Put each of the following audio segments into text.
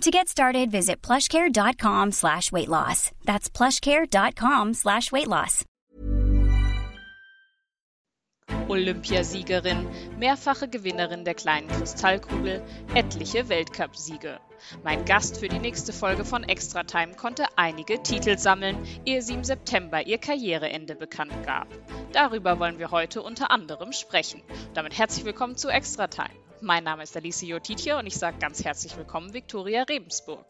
To get started, visit plushcare.com slash weight loss. That's plushcare.com slash weight loss. Olympiasiegerin, mehrfache Gewinnerin der kleinen Kristallkugel, etliche Weltcupsiege. Mein Gast für die nächste Folge von Extra Time konnte einige Titel sammeln, ehe sie im September ihr Karriereende bekannt gab. Darüber wollen wir heute unter anderem sprechen. Damit herzlich willkommen zu Extra Time. Mein Name ist Alice Jotitia und ich sage ganz herzlich willkommen, Viktoria Rebensburg.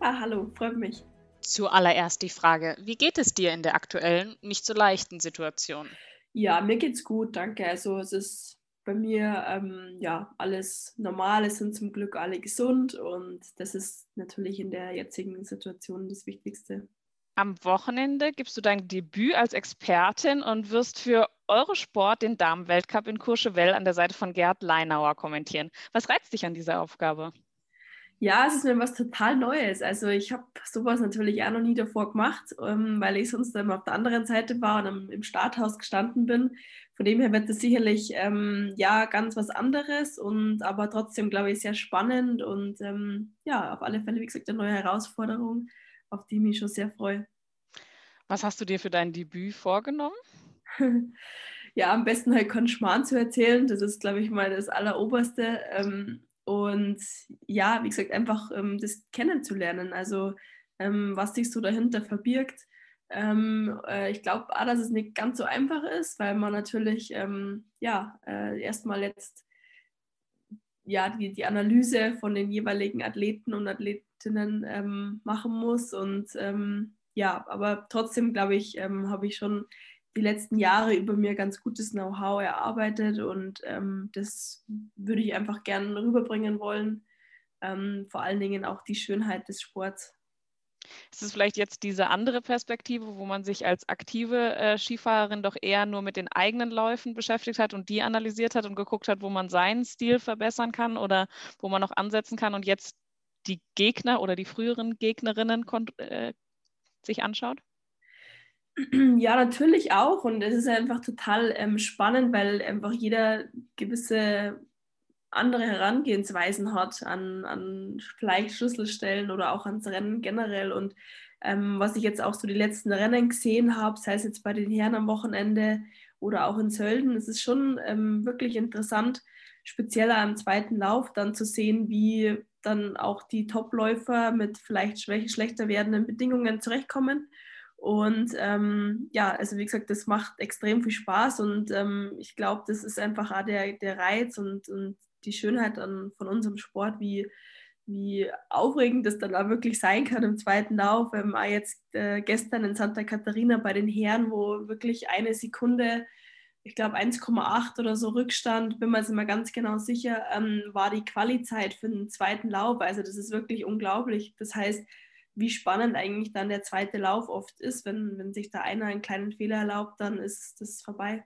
Ah, hallo, freut mich. Zuallererst die Frage, wie geht es dir in der aktuellen, nicht so leichten Situation? Ja, mir geht's gut, danke. Also es ist bei mir ähm, ja alles normal, es sind zum Glück alle gesund und das ist natürlich in der jetzigen Situation das Wichtigste. Am Wochenende gibst du dein Debüt als Expertin und wirst für Eurosport den Damenweltcup in Courchevel an der Seite von Gerd Leinauer kommentieren. Was reizt dich an dieser Aufgabe? Ja, es ist mir was total Neues. Also ich habe sowas natürlich auch noch nie davor gemacht, ähm, weil ich sonst immer auf der anderen Seite war und im Starthaus gestanden bin. Von dem her wird das sicherlich ähm, ja ganz was anderes und aber trotzdem glaube ich sehr spannend und ähm, ja auf alle Fälle wie gesagt eine neue Herausforderung, auf die ich mich schon sehr freue. Was hast du dir für dein Debüt vorgenommen? Ja, am besten halt keinen Schmarrn zu erzählen. Das ist glaube ich mal das Alleroberste. Ähm, und ja, wie gesagt, einfach ähm, das kennenzulernen, also ähm, was sich so dahinter verbirgt. Ähm, äh, ich glaube auch, dass es nicht ganz so einfach ist, weil man natürlich ähm, ja, äh, erstmal jetzt ja, die, die Analyse von den jeweiligen Athleten und Athletinnen ähm, machen muss. Und ja, aber trotzdem, glaube ich, habe ich schon die letzten Jahre über mir ganz gutes Know-how erarbeitet und ähm, das würde ich einfach gerne rüberbringen wollen. Ähm, vor allen Dingen auch die Schönheit des Sports. Ist es vielleicht jetzt diese andere Perspektive, wo man sich als aktive äh, Skifahrerin doch eher nur mit den eigenen Läufen beschäftigt hat und die analysiert hat und geguckt hat, wo man seinen Stil verbessern kann oder wo man noch ansetzen kann und jetzt die Gegner oder die früheren Gegnerinnen äh, sich anschaut? Ja, natürlich auch. Und es ist einfach total ähm, spannend, weil einfach jeder gewisse andere Herangehensweisen hat an, an vielleicht Schlüsselstellen oder auch ans Rennen generell. Und ähm, was ich jetzt auch so die letzten Rennen gesehen habe, sei es jetzt bei den Herren am Wochenende oder auch in Sölden, es ist schon ähm, wirklich interessant, speziell am zweiten Lauf dann zu sehen, wie dann auch die Topläufer mit vielleicht schlechter werdenden Bedingungen zurechtkommen und ähm, ja, also wie gesagt, das macht extrem viel Spaß und ähm, ich glaube, das ist einfach auch der, der Reiz und, und die Schönheit an, von unserem Sport, wie, wie aufregend das dann auch wirklich sein kann im zweiten Lauf. Ähm, auch jetzt äh, gestern in Santa Catarina bei den Herren, wo wirklich eine Sekunde, ich glaube 1,8 oder so Rückstand, bin mir jetzt immer ganz genau sicher, ähm, war die Qualizeit für den zweiten Lauf. Also das ist wirklich unglaublich. Das heißt, wie spannend eigentlich dann der zweite Lauf oft ist. Wenn, wenn sich da einer einen kleinen Fehler erlaubt, dann ist das vorbei.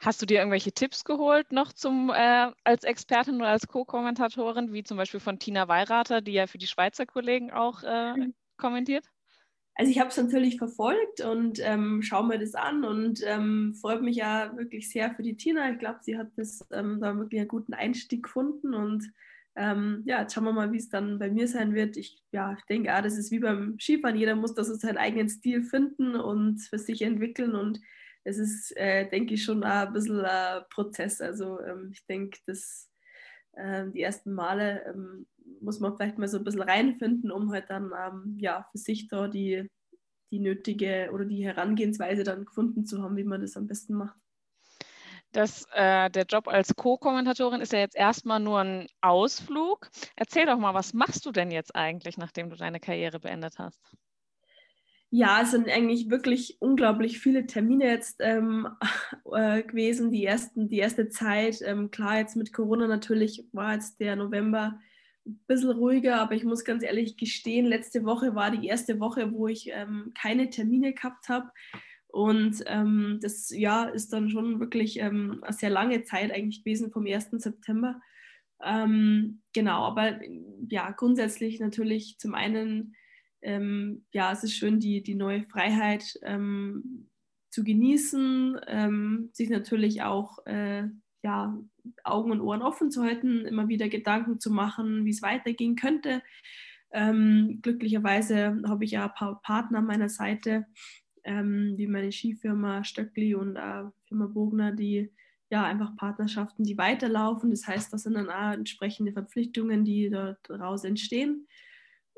Hast du dir irgendwelche Tipps geholt noch zum äh, als Expertin oder als Co-Kommentatorin, wie zum Beispiel von Tina Weirater, die ja für die Schweizer Kollegen auch äh, mhm. kommentiert? Also ich habe es natürlich verfolgt und ähm, schaue mir das an und ähm, freut mich ja wirklich sehr für die Tina. Ich glaube, sie hat das ähm, da wirklich einen guten Einstieg gefunden und ähm, ja, jetzt schauen wir mal, wie es dann bei mir sein wird. Ich ja, denke, ah, das ist wie beim Skifahren. Jeder muss da so seinen eigenen Stil finden und für sich entwickeln. Und es ist, äh, denke ich, schon ein bisschen ein Prozess. Also ähm, ich denke, dass äh, die ersten Male ähm, muss man vielleicht mal so ein bisschen reinfinden, um halt dann ähm, ja, für sich da die, die nötige oder die Herangehensweise dann gefunden zu haben, wie man das am besten macht dass äh, der Job als Co-Kommentatorin ist ja jetzt erstmal nur ein Ausflug. Erzähl doch mal, was machst du denn jetzt eigentlich, nachdem du deine Karriere beendet hast? Ja, es sind eigentlich wirklich unglaublich viele Termine jetzt ähm, äh, gewesen. Die, ersten, die erste Zeit, ähm, klar, jetzt mit Corona natürlich war jetzt der November ein bisschen ruhiger, aber ich muss ganz ehrlich gestehen, letzte Woche war die erste Woche, wo ich ähm, keine Termine gehabt habe Und ähm, das ja, ist dann schon wirklich ähm, eine sehr lange Zeit eigentlich gewesen vom 1. September. Ähm, genau, aber ja, grundsätzlich natürlich zum einen, ähm, ja, es ist schön, die, die neue Freiheit ähm, zu genießen, ähm, sich natürlich auch äh, ja, Augen und Ohren offen zu halten, immer wieder Gedanken zu machen, wie es weitergehen könnte. Glücklicherweise habe ich ja ein paar Partner an meiner Seite, ähm, wie meine Skifirma Stöckli und äh, Firma Bogner, die ja einfach Partnerschaften, die weiterlaufen. Das heißt, das sind dann auch entsprechende Verpflichtungen, die daraus entstehen.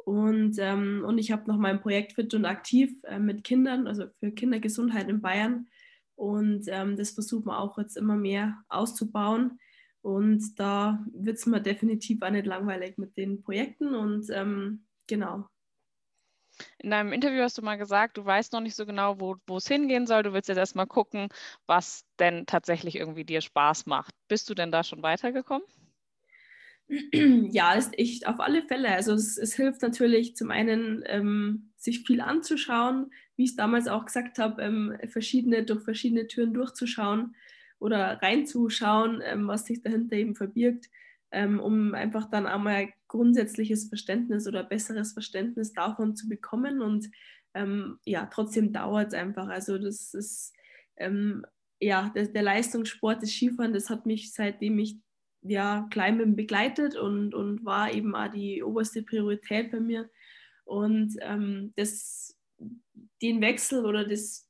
Und, ähm, und ich habe noch mein Projekt Fit und Aktiv äh, mit Kindern, also für Kindergesundheit in Bayern. Und ähm, das versuchen wir auch jetzt immer mehr auszubauen. Und da wird es mir definitiv auch nicht langweilig mit den Projekten. Und ähm, genau. In deinem Interview hast du mal gesagt, du weißt noch nicht so genau, wo, es hingehen soll. Du willst jetzt erstmal gucken, was denn tatsächlich irgendwie dir Spaß macht. Bist du denn da schon weitergekommen? Ja, ist echt auf alle Fälle. Also es, es hilft natürlich zum einen, ähm, sich viel anzuschauen, wie ich es damals auch gesagt habe, ähm, verschiedene, durch verschiedene Türen durchzuschauen oder reinzuschauen, ähm, was sich dahinter eben verbirgt, ähm, um einfach dann einmal grundsätzliches Verständnis oder besseres Verständnis davon zu bekommen. Und ähm, ja, trotzdem dauert es einfach. Also das ist ähm, ja der, der Leistungssport, das Skifahren, das hat mich seitdem ich ja, Climbing begleitet und, und war eben auch die oberste Priorität bei mir. Und ähm, das, den Wechsel oder das,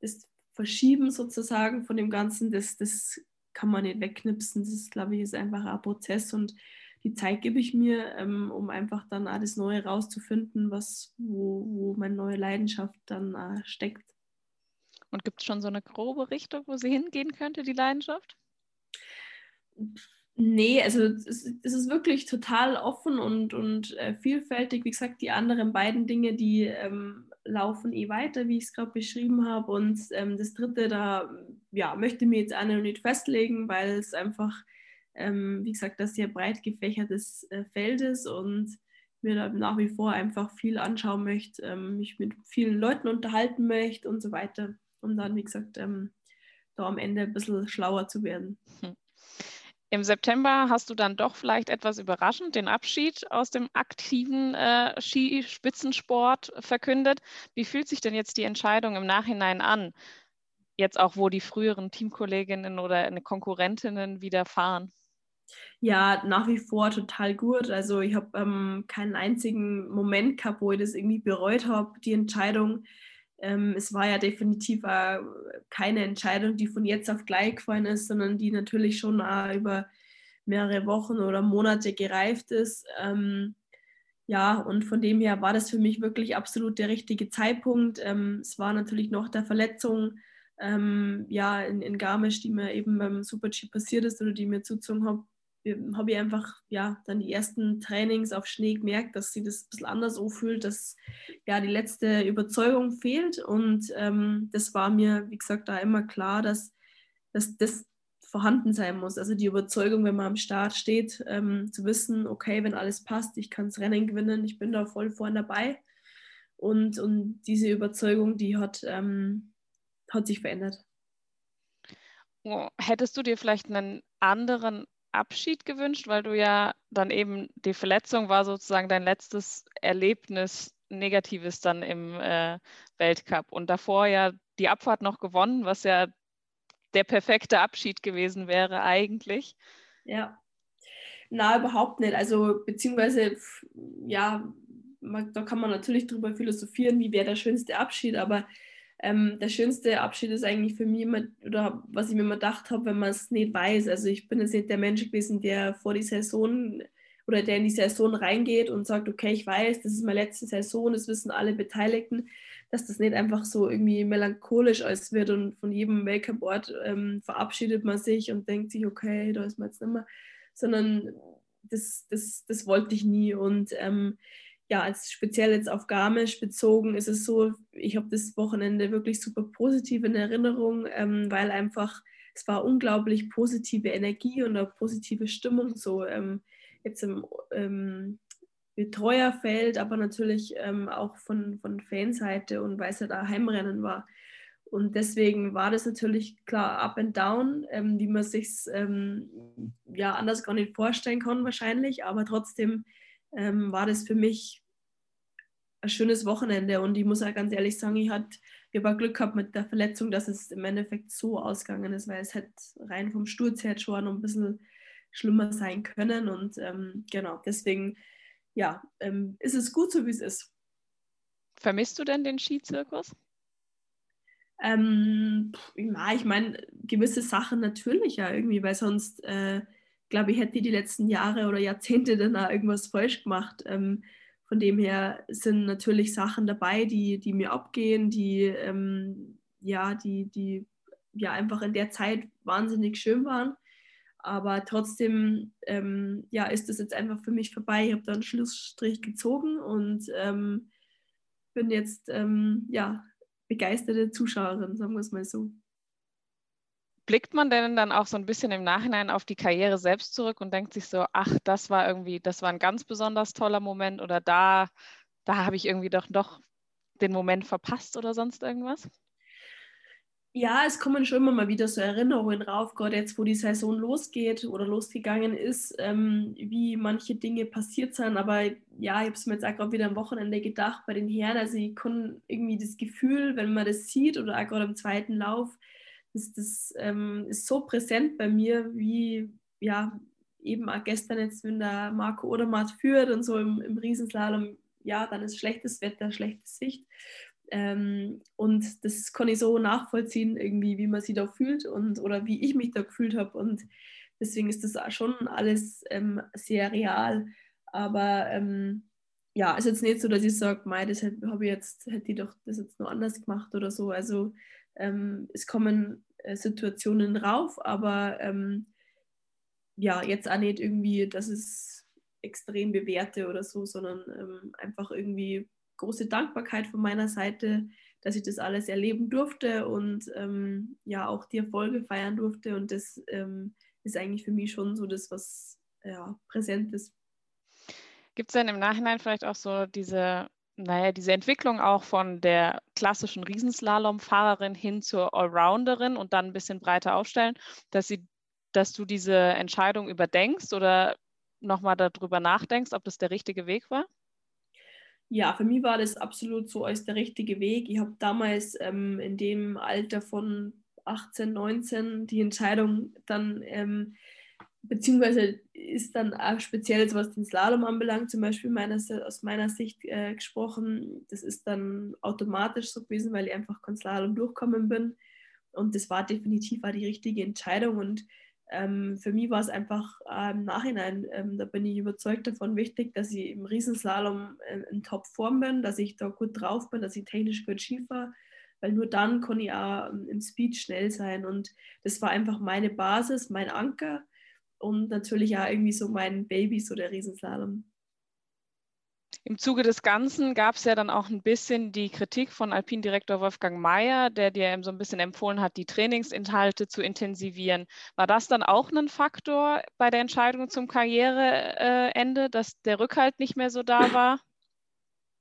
das Verschieben sozusagen von dem Ganzen, das, das kann man nicht wegknipsen. Das, ist, glaube ich, ist einfach ein Prozess und die Zeit gebe ich mir, ähm, um einfach dann alles Neue rauszufinden, was, wo, wo meine neue Leidenschaft dann äh, steckt. Und gibt es schon so eine grobe Richtung, wo sie hingehen könnte, die Leidenschaft? Nee, also es, es, ist wirklich total offen und, und äh, vielfältig. Wie gesagt, die anderen beiden Dinge, die ähm, laufen eh weiter, wie ich es gerade beschrieben habe. Und ähm, das dritte, da ja, möchte mir jetzt auch noch nicht festlegen, weil es einfach, ähm, wie gesagt, das sehr breit gefächertes äh, Feld ist und mir da nach wie vor einfach viel anschauen möchte, ähm, mich mit vielen Leuten unterhalten möchte und so weiter, um dann, wie gesagt, ähm, da am Ende ein bisschen schlauer zu werden. Hm. Im September hast du dann doch vielleicht etwas überraschend den Abschied aus dem aktiven äh, Skispitzensport verkündet. Wie fühlt sich denn jetzt die Entscheidung im Nachhinein an? Jetzt auch, wo die früheren Teamkolleginnen oder Konkurrentinnen wieder fahren? Ja, nach wie vor total gut. Also ich habe ähm, keinen einzigen Moment gehabt, wo ich das irgendwie bereut habe, die Entscheidung ähm, es war ja definitiv äh, keine Entscheidung, die von jetzt auf gleich gefallen ist, sondern die natürlich schon äh, über mehrere Wochen oder Monate gereift ist. Ähm, ja, und von dem her war das für mich wirklich absolut der richtige Zeitpunkt. Ähm, es war natürlich noch der Verletzung ähm, ja, in, in Garmisch, die mir eben beim Super-G passiert ist oder die mir zuzogen habe, habe ich einfach ja dann die ersten Trainings auf Schnee gemerkt, dass sie das ein bisschen anders anfühlt, dass ja die letzte Überzeugung fehlt und ähm, das war mir, wie gesagt, da immer klar, dass, dass das vorhanden sein muss. Also die Überzeugung, wenn man am Start steht, ähm, zu wissen, okay, wenn alles passt, ich kann das Rennen gewinnen, ich bin da voll vorne dabei und, und diese Überzeugung, die hat, ähm, hat sich verändert. Oh, hättest du dir vielleicht einen anderen Abschied gewünscht, weil du ja dann eben die Verletzung war sozusagen dein letztes Erlebnis Negatives dann im äh, Weltcup und davor ja die Abfahrt noch gewonnen, was ja der perfekte Abschied gewesen wäre eigentlich. Ja, na überhaupt nicht. Also beziehungsweise ja, man, da kann man natürlich drüber philosophieren, wie wäre der schönste Abschied, aber ähm, der schönste Abschied ist eigentlich für mich immer, oder was ich mir immer gedacht habe, wenn man es nicht weiß. Also ich bin jetzt nicht der Mensch gewesen, der vor die Saison oder der in die Saison reingeht und sagt, okay, ich weiß, das ist meine letzte Saison, das wissen alle Beteiligten, dass das nicht einfach so irgendwie melancholisch alles wird und von jedem Weltcup-Ort ähm, verabschiedet man sich und denkt sich, okay, da ist man jetzt nicht mehr, sondern das, das, das wollte ich nie und ähm, ja, als speziell jetzt auf Garmisch bezogen, ist es so, ich habe das Wochenende wirklich super positiv in Erinnerung, ähm, weil einfach es war unglaublich positive Energie und eine positive Stimmung, so ähm, jetzt im ähm, Betreuerfeld, aber natürlich ähm, auch von, von Fanseite und weil es ja da Heimrennen war. Und deswegen war das natürlich klar up and down, ähm, wie man sich ähm, ja anders gar nicht vorstellen kann wahrscheinlich, aber trotzdem ähm, war das für mich ein schönes Wochenende und ich muss auch ganz ehrlich sagen, ich hatte ich habe Glück gehabt mit der Verletzung, dass es im Endeffekt so ausgegangen ist, weil es hätte rein vom Sturz her schon ein bisschen schlimmer sein können und ähm, genau, deswegen ja, ähm, ist es gut so, wie es ist. Vermisst du denn den Skizirkus? Ähm, ja, ich meine, gewisse Sachen natürlich ja irgendwie, weil sonst, äh, glaube ich, hätte die letzten Jahre oder Jahrzehnte dann auch irgendwas falsch gemacht. Ähm, von dem her sind natürlich Sachen dabei, die, die mir abgehen, die, ähm, ja, die, die ja einfach in der Zeit wahnsinnig schön waren. Aber trotzdem ähm, ja, ist das jetzt einfach für mich vorbei. Ich habe da einen Schlussstrich gezogen und ähm, bin jetzt ähm, ja, begeisterte Zuschauerin, sagen wir es mal so. Blickt man denn dann auch so ein bisschen im Nachhinein auf die Karriere selbst zurück und denkt sich so, ach, das war irgendwie, das war ein ganz besonders toller Moment oder da, da habe ich irgendwie doch, doch den Moment verpasst oder sonst irgendwas? Ja, es kommen schon immer mal wieder so Erinnerungen rauf, gerade jetzt, wo die Saison losgeht oder losgegangen ist, ähm, wie manche Dinge passiert sind. Aber ja, ich habe es mir jetzt auch gerade wieder am Wochenende gedacht bei den Herren. Also ich kann irgendwie das Gefühl, wenn man das sieht oder auch gerade im zweiten Lauf, das, das ähm, ist so präsent bei mir, wie ja, eben auch gestern jetzt, wenn der Marco Odermatt führt und so im, im Riesenslalom, ja, dann ist schlechtes Wetter, schlechte Sicht. Ähm, und das kann ich so nachvollziehen, irgendwie, wie man sich da fühlt und oder wie ich mich da gefühlt habe. Und deswegen ist das schon alles ähm, sehr real. Aber ähm, ja, ist jetzt nicht so, dass ich sage, mei, das hätte, ich jetzt, hätte ich doch das jetzt noch anders gemacht oder so. Also ähm, es kommen äh, Situationen rauf, aber ähm, ja, jetzt auch nicht irgendwie, dass es extrem bewerte oder so, sondern ähm, einfach irgendwie große Dankbarkeit von meiner Seite, dass ich das alles erleben durfte und ähm, ja auch die Erfolge feiern durfte. Und das ähm, ist eigentlich für mich schon so das, was ja, präsent ist. Gibt es denn im Nachhinein vielleicht auch so diese, naja, diese Entwicklung auch von der klassischen Riesenslalom-Fahrerin hin zur Allrounderin und dann ein bisschen breiter aufstellen, dass sie, dass du diese Entscheidung überdenkst oder nochmal darüber nachdenkst, ob das der richtige Weg war? ja, für mich war das absolut so als der richtige Weg. Ich habe damals ähm, in dem Alter von 18, 19 die Entscheidung dann, ähm, beziehungsweise ist dann auch speziell, was den Slalom anbelangt, zum Beispiel meiner, aus meiner Sicht äh, gesprochen, das ist dann automatisch so gewesen, weil ich einfach kein Slalom durchkommen bin. Und das war definitiv auch die richtige Entscheidung. Und ähm, für mich war es einfach äh, im Nachhinein, ähm, da bin ich überzeugt davon, wichtig, dass ich im Riesenslalom äh, in Topform bin, dass ich da gut drauf bin, dass ich technisch gut schiefer, weil nur dann kann ich auch ähm, im Speed schnell sein. Und das war einfach meine Basis, mein Anker und natürlich auch irgendwie so mein Baby, so der Riesenslalom. Im Zuge des Ganzen gab es ja dann auch ein bisschen die Kritik von Alpin-Direktor Wolfgang Mayer, der dir eben so ein bisschen empfohlen hat, die Trainingsinhalte zu intensivieren. War das dann auch ein Faktor bei der Entscheidung zum Karriereende, dass der Rückhalt nicht mehr so da war?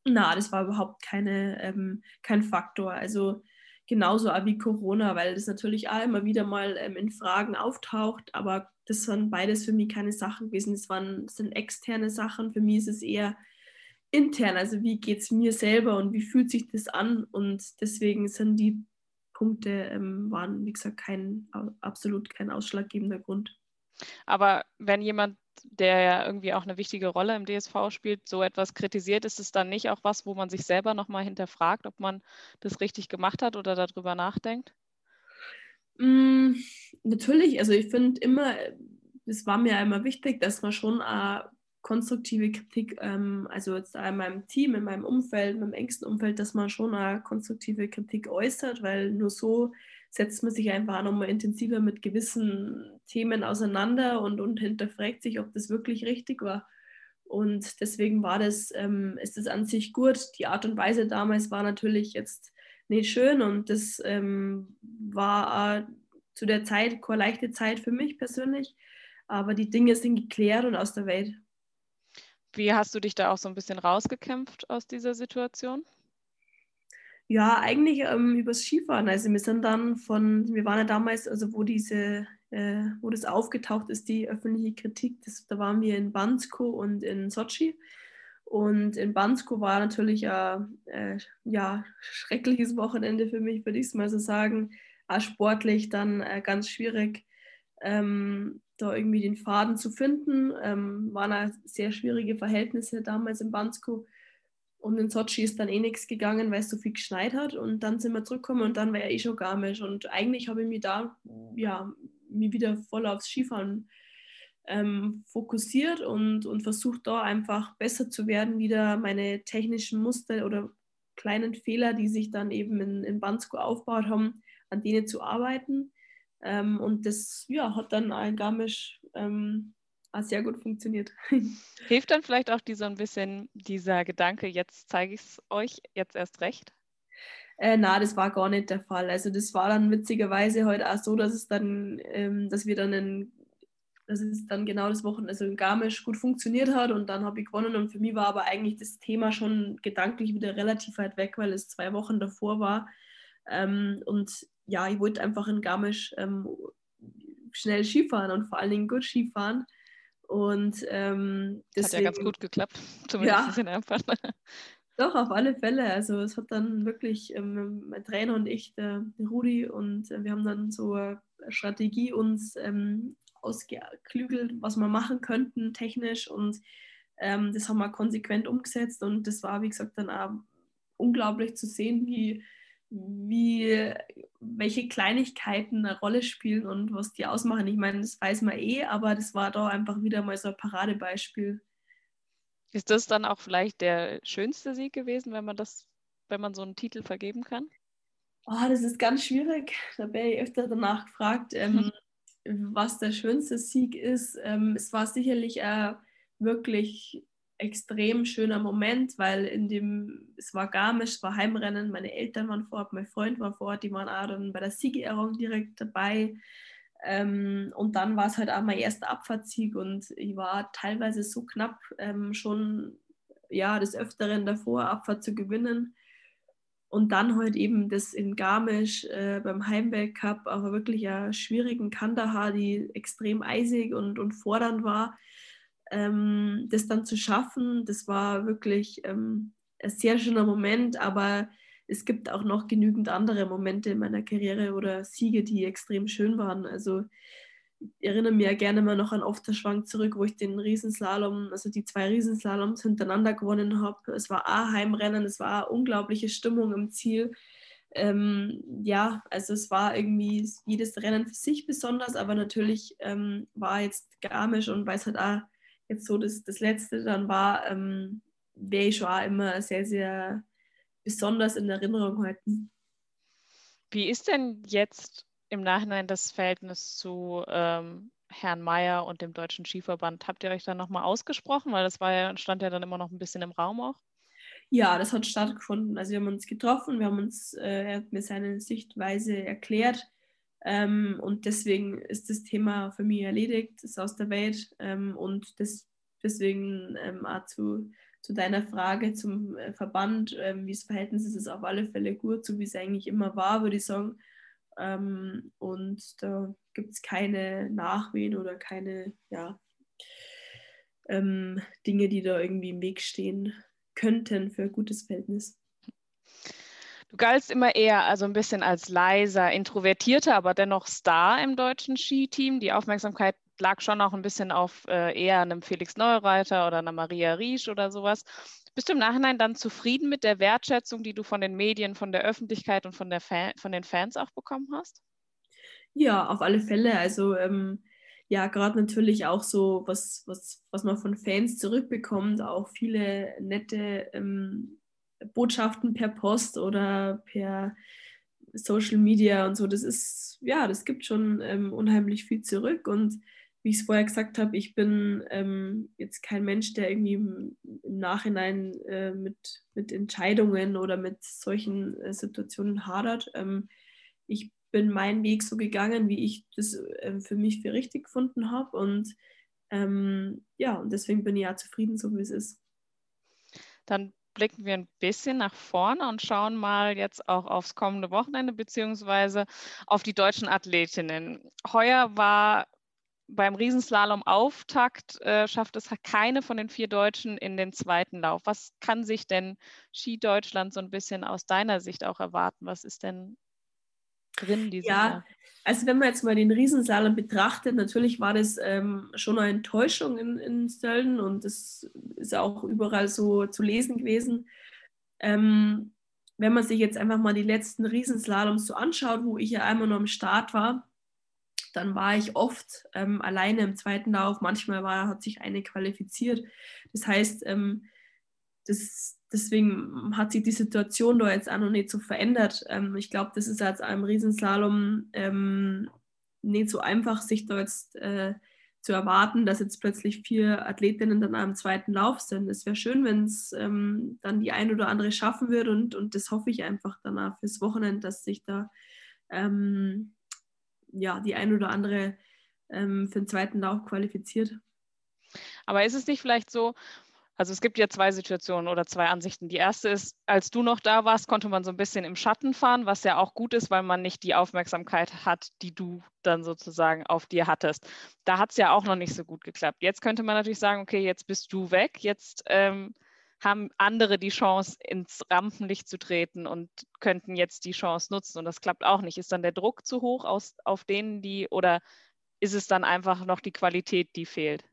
Na, das war überhaupt keine, ähm, kein Faktor. Also genauso wie Corona, weil das natürlich auch immer wieder mal ähm, in Fragen auftaucht, aber das waren beides für mich keine Sachen gewesen. Das, waren, das sind externe Sachen. Für mich ist es eher intern, also wie geht es mir selber und wie fühlt sich das an und deswegen sind die Punkte, ähm, waren wie gesagt kein, absolut kein ausschlaggebender Grund. Aber wenn jemand, der ja irgendwie auch eine wichtige Rolle im DSV spielt, so etwas kritisiert, ist es dann nicht auch was, wo man sich selber nochmal hinterfragt, ob man das richtig gemacht hat oder darüber nachdenkt? Mm, natürlich, also ich finde immer, es war mir immer wichtig, dass man schon äh, konstruktive Kritik, ähm, also jetzt in meinem Team, in meinem Umfeld, in meinem engsten Umfeld, dass man schon eine konstruktive Kritik äußert, weil nur so setzt man sich einfach nochmal intensiver mit gewissen Themen auseinander und, und hinterfragt sich, ob das wirklich richtig war. Und deswegen war das, ähm, ist das an sich gut. Die Art und Weise damals war natürlich jetzt nicht schön und das ähm, war zu der Zeit keine leichte Zeit für mich persönlich. Aber die Dinge sind geklärt und aus der Welt. Wie hast du dich da auch so ein bisschen rausgekämpft aus dieser Situation? Ja, eigentlich ähm, übers Skifahren. Also wir sind dann von, wir waren ja damals, also wo diese, äh, wo das aufgetaucht ist, die öffentliche Kritik, das, da waren wir in Bansko und in Sochi. Und in Bansko war natürlich ein äh, ja, schreckliches Wochenende für mich, würde ich es mal so sagen. Auch sportlich dann äh, ganz schwierig, ähm, da irgendwie den Faden zu finden. Ähm, waren auch sehr schwierige Verhältnisse damals in Bansko. Und in Sochi ist dann eh nichts gegangen, weil es so viel geschneit hat. Und dann sind wir zurückgekommen und dann war ja eh schon Garmisch. Und eigentlich habe ich mich da, ja, mich wieder voll aufs Skifahren ähm, fokussiert und, und versucht da einfach besser zu werden, wieder meine technischen Muster oder kleinen Fehler, die sich dann eben in, in Bansko aufgebaut haben, an denen zu arbeiten. Ähm, und das ja, hat dann ein Garmisch ähm, sehr gut funktioniert. Hilft dann vielleicht auch die so ein bisschen dieser Gedanke, jetzt zeige ich es euch, jetzt erst recht? Äh, na, das war gar nicht der Fall. Also das war dann witzigerweise heute halt auch so, dass es dann, ähm, dass wir dann in, dass es dann genau das Wochenende, also in Garmisch gut funktioniert hat und dann habe ich gewonnen und für mich war aber eigentlich das Thema schon gedanklich wieder relativ weit weg, weil es zwei Wochen davor war. Ähm, und ja, ich wollte einfach in Garmisch ähm, schnell Skifahren und vor allen Dingen gut Skifahren. Und ähm, deswegen, hat ja ganz gut geklappt, zumindest ja, in Erfurt. Doch, auf alle Fälle. Also es hat dann wirklich ähm, mein Trainer und ich, der, der Rudi, und äh, wir haben dann so eine Strategie uns ähm, ausgeklügelt, was wir machen könnten technisch und ähm, das haben wir konsequent umgesetzt und das war, wie gesagt, dann auch unglaublich zu sehen, wie wie, welche Kleinigkeiten eine Rolle spielen und was die ausmachen. Ich meine, das weiß man eh, aber das war da einfach wieder mal so ein Paradebeispiel. Ist das dann auch vielleicht der schönste Sieg gewesen, wenn man das, wenn man so einen Titel vergeben kann? Oh, das ist ganz schwierig. Da bin ich öfter danach gefragt, ähm, was der schönste Sieg ist. Ähm, es war sicherlich äh, wirklich extrem schöner Moment, weil in dem, es war Garmisch, es war Heimrennen, meine Eltern waren vor Ort, mein Freund war vor Ort, die waren auch dann bei der Siegerehrung direkt dabei. Ähm, und dann war es halt auch mein erster Abfahrtssieg und ich war teilweise so knapp ähm, schon ja, des Öfteren davor, Abfahrt zu gewinnen. Und dann halt eben das in Garmisch äh, beim Heimweltcup, aber wirklich einer schwierigen Kandahar, die extrem eisig und, und fordernd war ähm, das dann zu schaffen, das war wirklich ähm, ein sehr schöner Moment, aber es gibt auch noch genügend andere Momente in meiner Karriere oder Siege, die extrem schön waren. Also erinnere mich gerne mal noch an Ofterschwank zurück, wo ich den Riesenslalom, also die zwei Riesenslaloms hintereinander gewonnen habe. Es war ein Heimrennen, es war eine unglaubliche Stimmung im Ziel. Ähm, ja, also es war irgendwie jedes Rennen für sich besonders, aber natürlich ähm, war jetzt Garmisch und weiß halt auch jetzt so das, das Letzte dann war, ähm, werde ich schon auch immer sehr, sehr besonders in Erinnerung halten. Wie ist denn jetzt im Nachhinein das Verhältnis zu ähm, Herrn Mayer und dem Deutschen Skiverband? Habt ihr euch da nochmal ausgesprochen? Weil das war ja, stand ja dann immer noch ein bisschen im Raum auch. Ja, das hat stattgefunden. Also wir haben uns getroffen, wir haben uns, äh, er hat mir seine Sichtweise erklärt ähm, und deswegen ist das Thema für mich erledigt, ist aus der Welt. Ähm, und das, deswegen ähm, auch zu, zu deiner Frage zum äh, Verband, ähm, wie das Verhältnis ist, ist auf alle Fälle gut, so wie es eigentlich immer war, würde ich sagen. Ähm, und da gibt es keine Nachwehen oder keine ja, ähm, Dinge, die da irgendwie im Weg stehen könnten für ein gutes Verhältnis. Du galtst immer eher also ein bisschen als leiser, introvertierter, aber dennoch Star im deutschen Skiteam. Die Aufmerksamkeit lag schon auch ein bisschen auf äh, eher einem Felix Neureiter oder einer Maria Riesch oder sowas. Bist du im Nachhinein dann zufrieden mit der Wertschätzung, die du von den Medien, von der Öffentlichkeit und von, der Fan, von den Fans auch bekommen hast? Ja, auf alle Fälle. Also ähm, ja, gerade natürlich auch so, was, was, was man von Fans zurückbekommt, auch viele nette ähm, Botschaften per Post oder per Social Media und so. Das ist, ja, das gibt schon ähm, unheimlich viel zurück. Und wie ich es vorher gesagt habe, ich bin ähm, jetzt kein Mensch, der irgendwie im, im Nachhinein äh, mit, mit Entscheidungen oder mit solchen äh, Situationen hadert. Ähm, ich bin meinen Weg so gegangen, wie ich das äh, für mich für richtig gefunden habe. Und ähm, ja, und deswegen bin ich ja zufrieden, so wie es ist. Dann blicken wir ein bisschen nach vorne und schauen mal jetzt auch aufs kommende Wochenende beziehungsweise auf die deutschen Athletinnen. Heuer war beim Riesenslalom Auftakt äh, schafft es keine von den vier Deutschen in den zweiten Lauf. Was kann sich denn Ski Deutschland so ein bisschen aus deiner Sicht auch erwarten? Was ist denn drin dieses ja, Jahr? Also wenn man jetzt mal den Riesenslalom betrachtet, natürlich war das ähm, schon eine Enttäuschung in, in Sölden und das ist auch überall so zu lesen gewesen. Ähm, wenn man sich jetzt einfach mal die letzten Riesenslaloms so anschaut, wo ich ja einmal noch am Start war, dann war ich oft ähm, alleine im zweiten Lauf. Manchmal war, hat sich eine qualifiziert. Das heißt, ähm, das, deswegen hat sich die Situation da jetzt auch noch nicht so verändert. Ähm, ich glaube, das ist als einem Riesenslalom ähm, nicht so einfach, sich da jetzt äh, zu erwarten, dass jetzt plötzlich vier Athletinnen dann am zweiten Lauf sind. Es wäre schön, wenn es ähm, dann die ein oder andere schaffen wird und, und das hoffe ich einfach danach fürs Wochenende, dass sich da ähm, ja, die ein oder andere ähm, für den zweiten Lauf qualifiziert. Aber ist es nicht vielleicht so, also es gibt ja zwei Situationen oder zwei Ansichten. Die erste ist, als du noch da warst, konnte man so ein bisschen im Schatten fahren, was ja auch gut ist, weil man nicht die Aufmerksamkeit hat, die du dann sozusagen auf dir hattest. Da hat es ja auch noch nicht so gut geklappt. Jetzt könnte man natürlich sagen, okay, jetzt bist du weg, jetzt ähm, haben andere die Chance, ins Rampenlicht zu treten und könnten jetzt die Chance nutzen. Und das klappt auch nicht. Ist dann der Druck zu hoch aus, auf denen, die, oder ist es dann einfach noch die Qualität, die fehlt?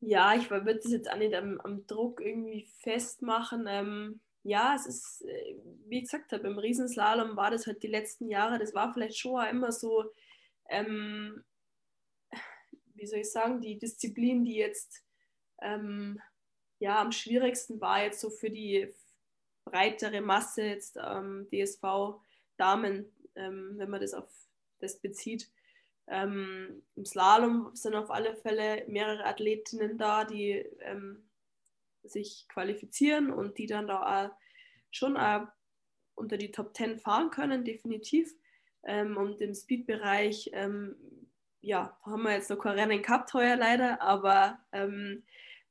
Ja, ich würde das jetzt auch nicht am, am Druck irgendwie festmachen. Ähm, ja, es ist, äh, wie gesagt habe, im Riesenslalom war das halt die letzten Jahre, das war vielleicht schon auch immer so, ähm, wie soll ich sagen, die Disziplin, die jetzt ähm, ja, am schwierigsten war jetzt so für die breitere Masse jetzt ähm, DSV-Damen, ähm, wenn man das auf das bezieht. Ähm, Im Slalom sind auf alle Fälle mehrere Athletinnen da, die ähm, sich qualifizieren und die dann da auch schon auch unter die Top 10 fahren können, definitiv. Ähm, und im Speed-Bereich, ähm, ja, haben wir jetzt noch kein Rennen gehabt heuer leider, aber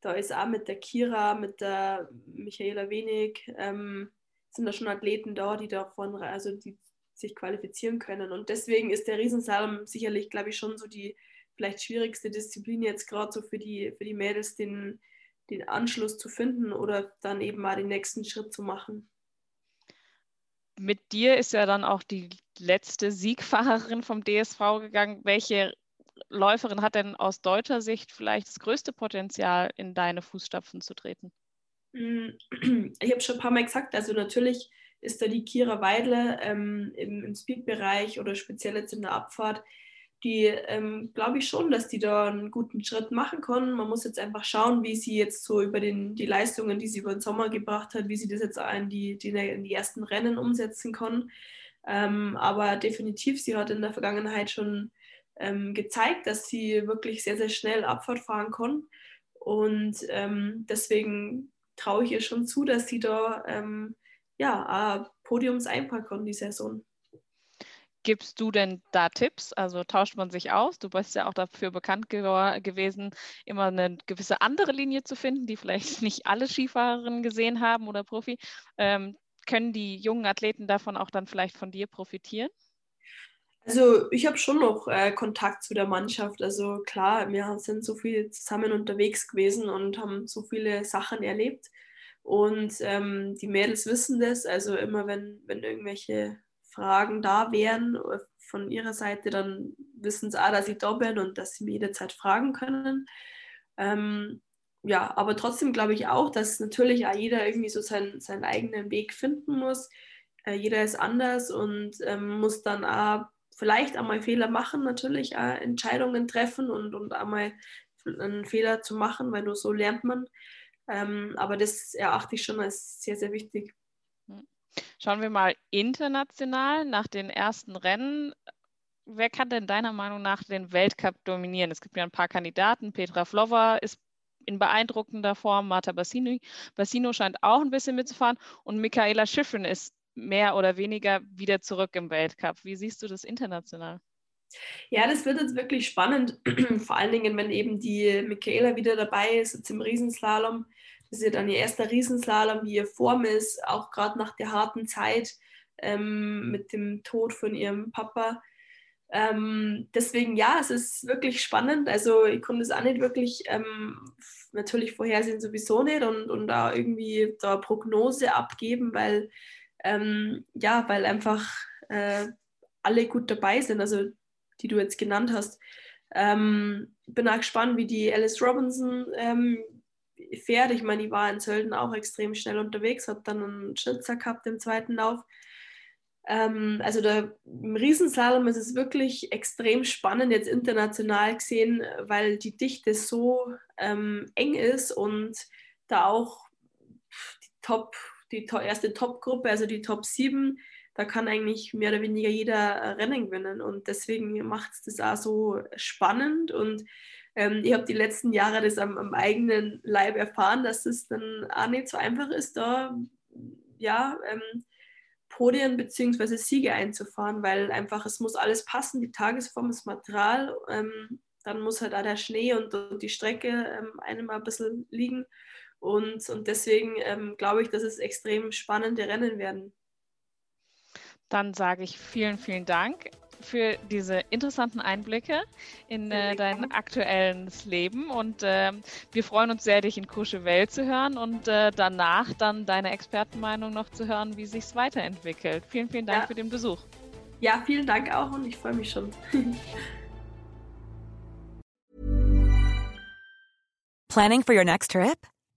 da ist auch mit der Kira, mit der Michaela Wenig, ähm, sind da schon Athleten da, die davon, also die sich qualifizieren können. Und deswegen ist der Riesensalm sicherlich, glaube ich, schon so die vielleicht schwierigste Disziplin jetzt gerade so für die, für die Mädels, den, den Anschluss zu finden oder dann eben mal den nächsten Schritt zu machen. Mit dir ist ja dann auch die letzte Siegfahrerin vom DSV gegangen. Welche Läuferin hat denn aus deutscher Sicht vielleicht das größte Potenzial, in deine Fußstapfen zu treten? Mm, ich habe schon ein paar Mal gesagt, also natürlich ist da die Kira Weidle ähm, im, im Speed-Bereich oder speziell jetzt in der Abfahrt, die ähm, glaube ich schon, dass die da einen guten Schritt machen kann. Man muss jetzt einfach schauen, wie sie jetzt so über den, die Leistungen, die sie über den Sommer gebracht hat, wie sie das jetzt in die, die, in die ersten Rennen umsetzen kann. Ähm, aber definitiv, sie hat in der Vergangenheit schon ähm, gezeigt, dass sie wirklich sehr, sehr schnell Abfahrt fahren kann. Und ähm, deswegen traue ich ihr schon zu, dass sie da ähm, ja, Podiums einpacken kann die Saison. Gibst du denn da Tipps? Also tauscht man sich aus? Du bist ja auch dafür bekannt ge gewesen, immer eine gewisse andere Linie zu finden, die vielleicht nicht alle Skifahrerinnen gesehen haben oder Profi. Ähm, können die jungen Athleten davon auch dann vielleicht von dir profitieren? Also ich habe schon noch äh, Kontakt zu der Mannschaft. Also klar, wir sind so viel zusammen unterwegs gewesen und haben so viele Sachen erlebt. Und ähm, die Mädels wissen das. Also immer wenn, wenn irgendwelche Fragen da wären äh, von ihrer Seite, dann wissen sie auch, dass ich da bin und dass sie mir jederzeit fragen können. Ähm, ja, aber trotzdem glaube ich auch, dass natürlich auch jeder irgendwie so sein, seinen eigenen Weg finden muss. Äh, jeder ist anders und ähm, muss dann auch vielleicht einmal Fehler machen, natürlich äh, Entscheidungen treffen und, und einmal einen Fehler zu machen, weil nur so lernt man. Ähm, aber das erachte ich schon als sehr, sehr wichtig. Hm. Schauen wir mal international nach den ersten Rennen. Wer kann denn deiner Meinung nach den Weltcup dominieren? Es gibt ja ein paar Kandidaten. Petra Vlova ist in beeindruckender Form. Marta Bassini, Bassino scheint auch ein bisschen mitzufahren. Und Michaela Schiffrin ist mehr oder weniger wieder zurück im Weltcup. Wie siehst du das international? Ja, das wird jetzt wirklich spannend, vor allen Dingen, wenn eben die Michaela wieder dabei ist, jetzt im Riesenslalom. Das ist ja dann ihr erster Riesenslalom, wie ihr Form ist, auch gerade nach der harten Zeit ähm, mit dem Tod von ihrem Papa. Ähm, deswegen ja, es ist wirklich spannend. Also ich konnte es auch nicht wirklich ähm, natürlich vorhersehen sowieso nicht und, und da irgendwie da Prognose abgeben, weil ähm, ja, weil einfach äh, alle gut dabei sind, also die du jetzt genannt hast. Ähm, bin auch gespannt, wie die Alice Robinson ähm, fährt. Ich meine, die war in Sölden auch extrem schnell unterwegs, hat dann einen Schnitzer gehabt im zweiten Lauf. Ähm, also da, im Riesenslalom ist es wirklich extrem spannend, jetzt international gesehen, weil die Dichte so ähm, eng ist und da auch die Top, die erste Top-Gruppe, also die Top 7, da kann eigentlich mehr oder weniger jeder Rennen gewinnen. Und deswegen macht es das auch so spannend. Und ähm, ich habe die letzten Jahre das am, am, eigenen Leib erfahren, dass es dann auch nicht so einfach ist, da ja, ähm, Podien bzw. Siege einzufahren, weil einfach es muss alles passen, die Tagesform, das Material, ähm, dann muss halt auch der Schnee und, und die Strecke ähm, einem ein bisschen liegen. Und, und deswegen ähm, glaube ich, dass es extrem spannende Rennen werden. Dann sage ich vielen, vielen Dank für diese interessanten Einblicke in äh, dein aktuelles Leben und äh, wir freuen uns sehr, dich in Courchevel zu hören und äh, danach dann deine Expertenmeinung noch zu hören, wie sich weiterentwickelt. Vielen, vielen Dank ja. für den Besuch. Ja, vielen Dank auch und ich freue mich schon. Planning for your next trip?